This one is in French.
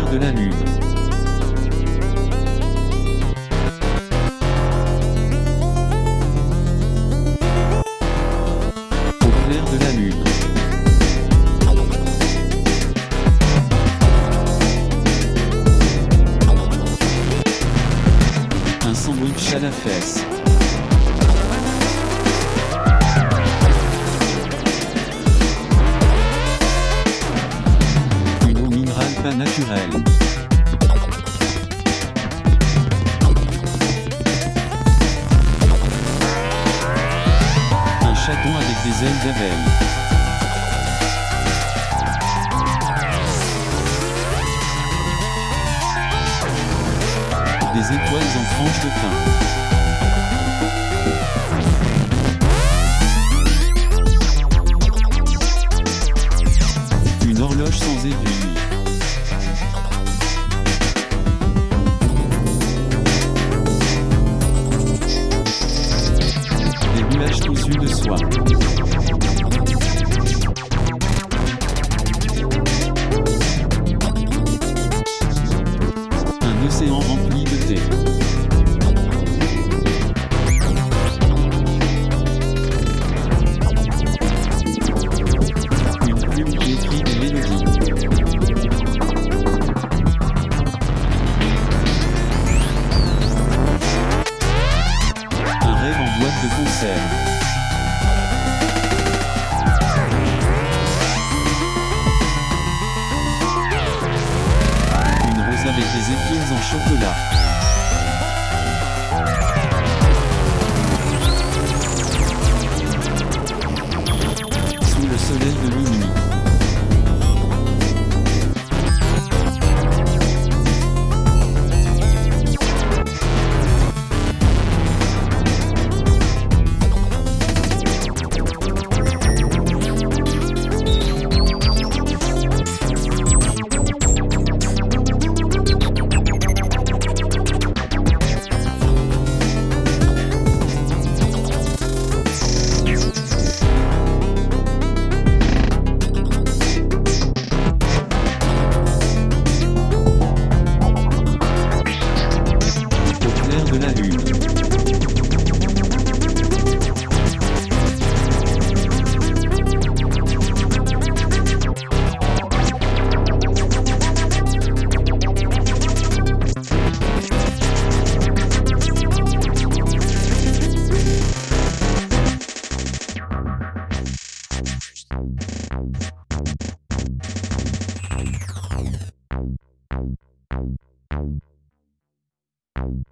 de la lune. Au clair de la lune. Un sandwich à la fesse. Pas naturelle. Un chaton avec des ailes d'abeille. Des étoiles en franges de pain. Un océan rempli de thé. Une. Un rêve en boîte de concert. En chocolat. Sous le soleil Thank you.